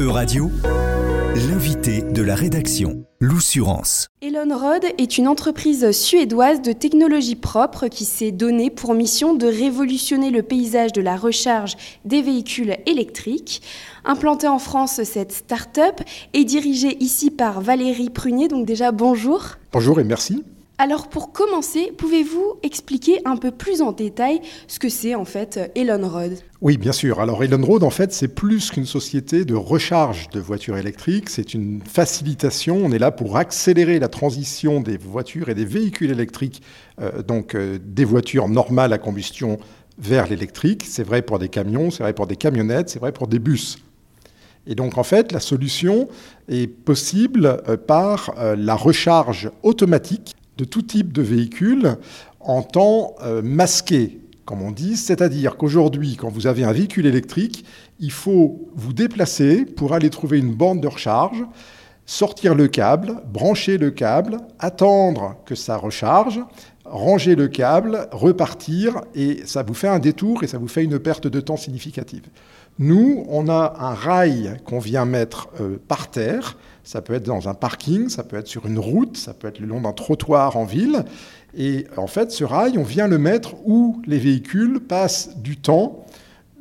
E-Radio, l'invité de la rédaction, l'Oussurance. Elon Rod est une entreprise suédoise de technologie propre qui s'est donnée pour mission de révolutionner le paysage de la recharge des véhicules électriques. Implantée en France, cette start-up est dirigée ici par Valérie Prunier. Donc déjà, bonjour. Bonjour et merci. Alors pour commencer, pouvez-vous expliquer un peu plus en détail ce que c'est en fait Elon Road? Oui, bien sûr. Alors Elon Road, en fait, c'est plus qu'une société de recharge de voitures électriques, c'est une facilitation. On est là pour accélérer la transition des voitures et des véhicules électriques, euh, donc euh, des voitures normales à combustion vers l'électrique. C'est vrai pour des camions, c'est vrai pour des camionnettes, c'est vrai pour des bus. Et donc en fait, la solution est possible euh, par la recharge automatique de tout type de véhicule en temps euh, masqué, comme on dit. C'est-à-dire qu'aujourd'hui, quand vous avez un véhicule électrique, il faut vous déplacer pour aller trouver une borne de recharge, sortir le câble, brancher le câble, attendre que ça recharge, ranger le câble, repartir, et ça vous fait un détour et ça vous fait une perte de temps significative. Nous, on a un rail qu'on vient mettre euh, par terre, ça peut être dans un parking, ça peut être sur une route, ça peut être le long d'un trottoir en ville. Et en fait, ce rail, on vient le mettre où les véhicules passent du temps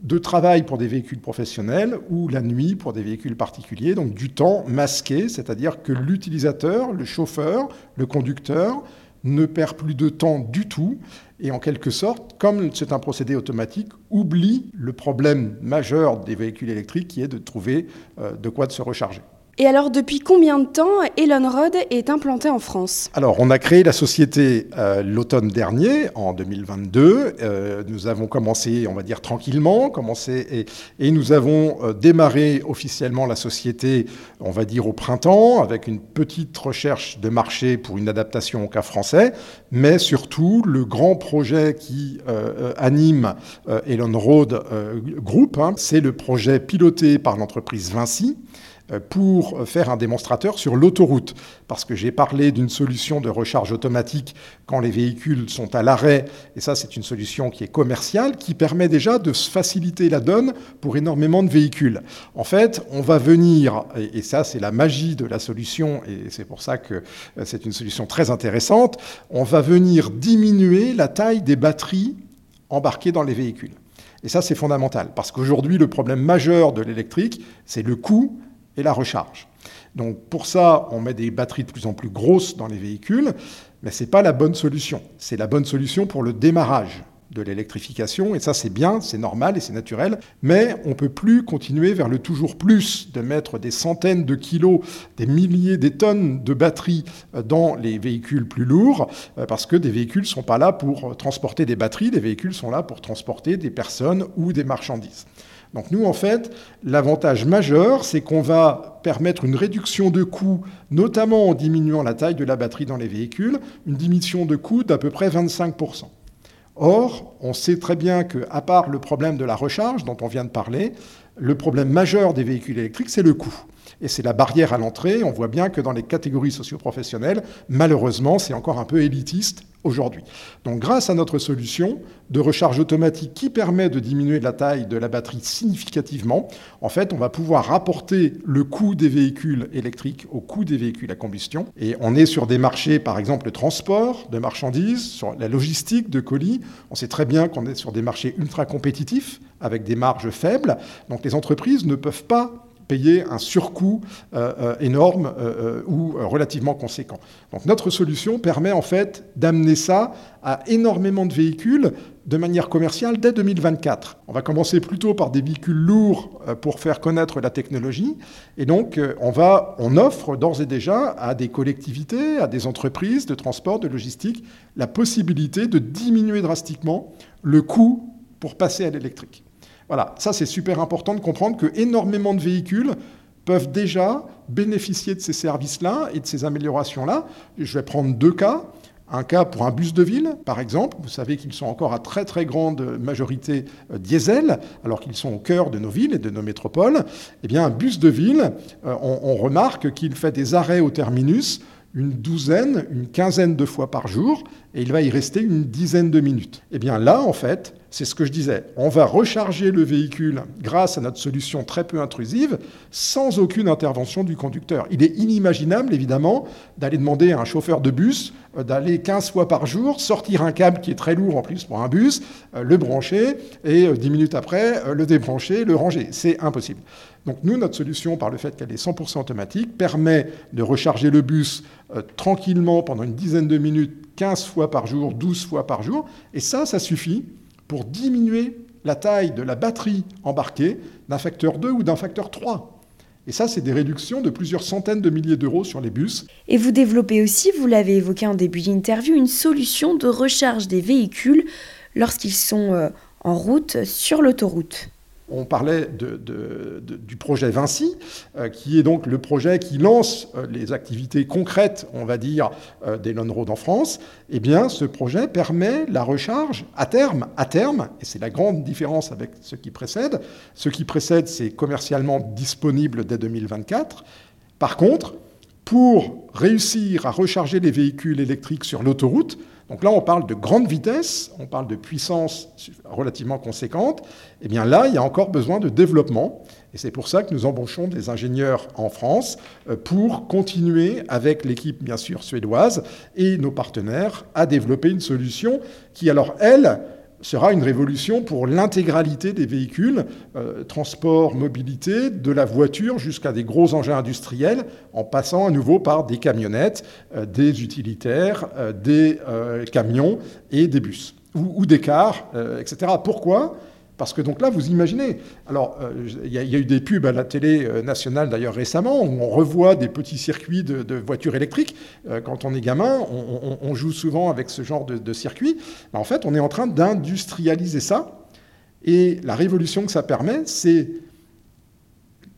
de travail pour des véhicules professionnels ou la nuit pour des véhicules particuliers, donc du temps masqué, c'est-à-dire que l'utilisateur, le chauffeur, le conducteur ne perd plus de temps du tout et en quelque sorte, comme c'est un procédé automatique, oublie le problème majeur des véhicules électriques qui est de trouver euh, de quoi se recharger. Et alors, depuis combien de temps Elon Rod est implanté en France Alors, on a créé la société euh, l'automne dernier, en 2022. Euh, nous avons commencé, on va dire, tranquillement, commencé et, nous avons euh, démarré officiellement la société, on va dire, au printemps, avec une petite recherche de marché pour une adaptation au cas français, mais surtout le grand projet qui anime Elon Road Group, hein, c'est le projet piloté par l'entreprise Vinci pour faire un démonstrateur sur l'autoroute. Parce que j'ai parlé d'une solution de recharge automatique quand les véhicules sont à l'arrêt, et ça c'est une solution qui est commerciale, qui permet déjà de faciliter la donne pour énormément de véhicules. En fait, on va venir, et ça c'est la magie de la solution, et c'est pour ça que euh, c'est une solution très intéressante, on va venir diminuer la taille des batteries embarquées dans les véhicules. Et ça, c'est fondamental, parce qu'aujourd'hui, le problème majeur de l'électrique, c'est le coût et la recharge. Donc pour ça, on met des batteries de plus en plus grosses dans les véhicules, mais ce n'est pas la bonne solution. C'est la bonne solution pour le démarrage de l'électrification, et ça c'est bien, c'est normal et c'est naturel, mais on ne peut plus continuer vers le toujours plus, de mettre des centaines de kilos, des milliers, des tonnes de batteries dans les véhicules plus lourds, euh, parce que des véhicules ne sont pas là pour transporter des batteries, des véhicules sont là pour transporter des personnes ou des marchandises. Donc nous, en fait, l'avantage majeur, c'est qu'on va permettre une réduction de coûts, notamment en diminuant la taille de la batterie dans les véhicules, une diminution de coûts d'à peu près 25%. Or, on sait très bien qu'à part le problème de la recharge dont on vient de parler, le problème majeur des véhicules électriques, c'est le coût. Et c'est la barrière à l'entrée. On voit bien que dans les catégories socioprofessionnelles, malheureusement, c'est encore un peu élitiste aujourd'hui. Donc grâce à notre solution de recharge automatique qui permet de diminuer la taille de la batterie significativement, en fait, on va pouvoir rapporter le coût des véhicules électriques au coût des véhicules à combustion. Et on est sur des marchés, par exemple, le transport de marchandises, sur la logistique de colis. On sait très bien qu'on est sur des marchés ultra compétitifs avec des marges faibles. Donc les entreprises ne peuvent pas payer un surcoût euh, euh, énorme euh, ou relativement conséquent. Donc notre solution permet en fait d'amener ça à énormément de véhicules de manière commerciale dès 2024. On va commencer plutôt par des véhicules lourds pour faire connaître la technologie et donc on on offre d'ores et déjà à des collectivités, à des entreprises de transport, de logistique la possibilité de diminuer drastiquement le coût pour passer à l'électrique. Voilà, ça c'est super important de comprendre que énormément de véhicules peuvent déjà bénéficier de ces services-là et de ces améliorations-là. Je vais prendre deux cas. Un cas pour un bus de ville, par exemple. Vous savez qu'ils sont encore à très très grande majorité euh, diesel, alors qu'ils sont au cœur de nos villes et de nos métropoles. Eh bien, un bus de ville, euh, on, remarque qu'il fait des arrêts au terminus une douzaine, une quinzaine de fois par jour, et il va y rester une dizaine de minutes. Eh bien là, en fait, c'est ce que je disais. On va recharger le véhicule grâce à notre solution très peu intrusive, sans aucune intervention du conducteur. Il est inimaginable, évidemment, d'aller demander à un chauffeur de bus euh, d'aller 15 fois par jour, sortir un câble qui est très lourd en plus pour un bus, euh, le brancher, et 10 minutes après, le débrancher, le ranger. C'est impossible. Donc nous, notre solution, par le fait qu'elle est 100% automatique, permet de recharger le bus tranquillement pendant une dizaine de minutes, 15 fois par jour, 12 fois par jour, et ça, ça suffit pour diminuer la taille de la batterie embarquée d'un facteur 2 ou d'un facteur 3. Et ça, c'est des réductions de plusieurs centaines de milliers d'euros sur les bus. Et vous développez aussi, vous l'avez évoqué en début d'interview, une solution de recharge des véhicules lorsqu'ils sont euh, en route sur l'autoroute on parlait du projet Vinci, euh, qui est donc le projet qui lance euh, les activités concrètes, on va dire, euh, des Lone Road en France. Eh bien, ce projet permet la recharge à terme, à terme, et c'est la grande différence avec ce qui précède. Ce qui précède, c'est commercialement disponible dès 2024. Par contre, pour réussir à recharger les véhicules électriques sur l'autoroute, donc là, on parle de grande vitesse, on parle de puissance relativement conséquente. Eh bien là, il y a encore besoin de développement. Et c'est pour ça que nous embauchons des ingénieurs en France euh, pour continuer avec l'équipe, bien sûr, suédoise et nos partenaires à développer une solution qui, alors, elle, sera une révolution pour l'intégralité des véhicules, euh, transport, mobilité, de la voiture jusqu'à des gros engins industriels, en passant à nouveau par des camionnettes, euh, des utilitaires, euh, des camions et des bus, ou, ou des cars, etc. Pourquoi? Parce que donc là, vous imaginez, alors euh, il y, a eu des pubs à la télé euh, nationale d'ailleurs récemment, où on revoit des petits circuits de, voitures électriques. Euh, quand on est gamin, on, joue souvent avec ce genre de, circuit. en fait, on est en train d'industrialiser ça. Et la révolution que ça permet, c'est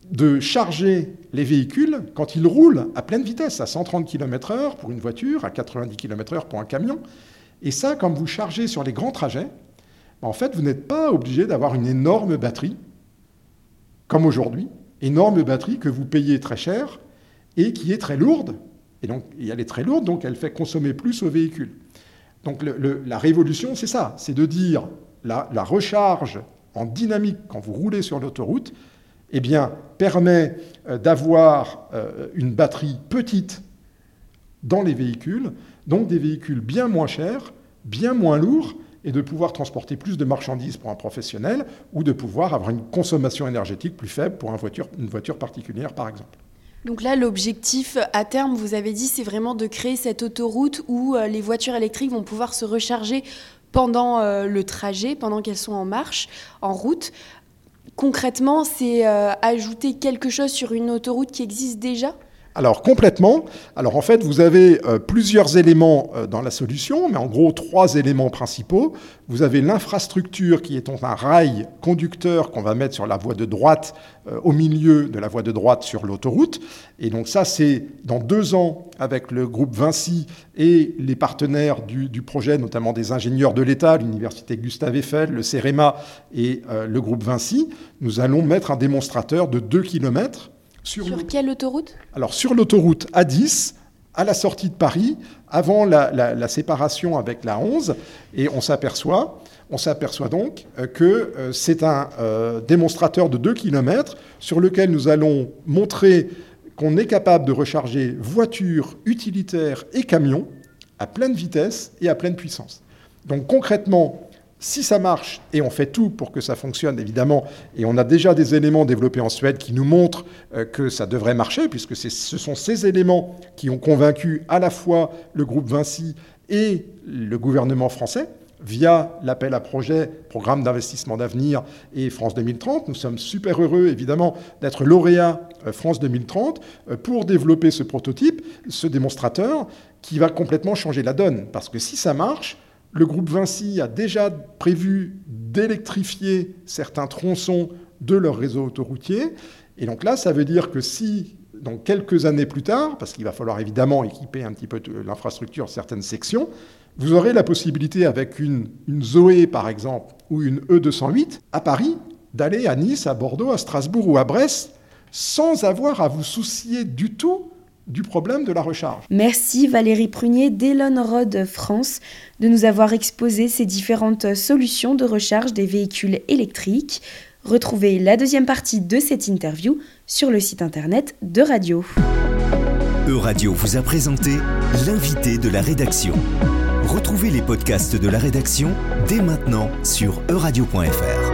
de charger les véhicules quand ils roulent à pleine vitesse, à 130 km/h pour une voiture, à 90 km/h pour un camion. Et ça, quand vous chargez sur les grands trajets, en fait, vous n'êtes pas obligé d'avoir une énorme batterie, comme aujourd'hui, énorme batterie que vous payez très cher et qui est très lourde. Et elle est très lourde, donc elle fait consommer plus au véhicule. Donc la révolution, c'est ça, c'est de dire la, la, recharge en dynamique quand vous roulez sur l'autoroute, eh bien, permet euh, d'avoir euh, une batterie petite dans les véhicules, donc des véhicules bien moins chers, bien moins lourds, et de pouvoir transporter plus de marchandises pour un professionnel ou de pouvoir avoir une consommation énergétique plus faible pour une voiture, particulière, par exemple. Donc là, l'objectif à terme, vous avez dit, c'est vraiment de créer cette autoroute où euh, les voitures électriques vont pouvoir se recharger pendant euh, le trajet, pendant qu'elles sont en marche, en route. Concrètement, c'est euh, ajouter quelque chose sur une autoroute qui existe déjà? Alors complètement. Alors en fait, vous avez euh, plusieurs éléments euh, dans la solution, mais en gros trois éléments principaux. Vous avez l'infrastructure qui est un rail conducteur qu'on va mettre sur la voie de droite, euh, au milieu de la voie de droite sur l'autoroute. Et donc ça, c'est dans deux ans avec le groupe Vinci et les partenaires du, du projet, notamment des ingénieurs de l'État, l'université Gustave Eiffel, le CEREMA et le groupe Vinci, nous allons mettre un démonstrateur de 2 km sur, quelle autoroute? Alors sur l'autoroute A10, à la sortie de Paris, avant la, séparation avec la 11, et on s'aperçoit, on s'aperçoit donc euh, que euh, c'est un euh, démonstrateur de 2 km sur lequel nous allons montrer qu'on est capable de recharger voitures, utilitaires et camions à pleine vitesse et à pleine puissance. Donc concrètement, si ça marche, et on fait tout pour que ça fonctionne évidemment, et on a déjà des éléments développés en Suède qui nous montrent euh, que ça devrait marcher, puisque ce sont ces éléments qui ont convaincu à la fois le groupe Vinci et le gouvernement français, via l'appel à projet, programme d'investissement d'avenir et France 2030. Nous sommes super heureux, évidemment, d'être lauréat euh, France 2030 euh, pour développer ce prototype, ce démonstrateur, qui va complètement changer la donne. Parce que si ça marche, le groupe Vinci a déjà prévu d'électrifier certains tronçons de leur réseau autoroutier. Et donc là, ça veut dire que si, dans quelques années plus tard, parce qu'il va falloir évidemment équiper un petit peu l'infrastructure, certaines sections, vous aurez la possibilité avec une, une Zoé, par exemple, ou une E208, à Paris, d'aller à Nice, à Bordeaux, à Strasbourg ou à Brest, sans avoir à vous soucier du tout du problème de la recharge. Merci Valérie Prunier d'Elon Road France de nous avoir exposé ces différentes solutions de recharge des véhicules électriques. Retrouvez la deuxième partie de cette interview sur le site internet de Radio. E-Radio vous a présenté l'invité de la rédaction. Retrouvez les podcasts de la rédaction dès maintenant sur euradio.fr.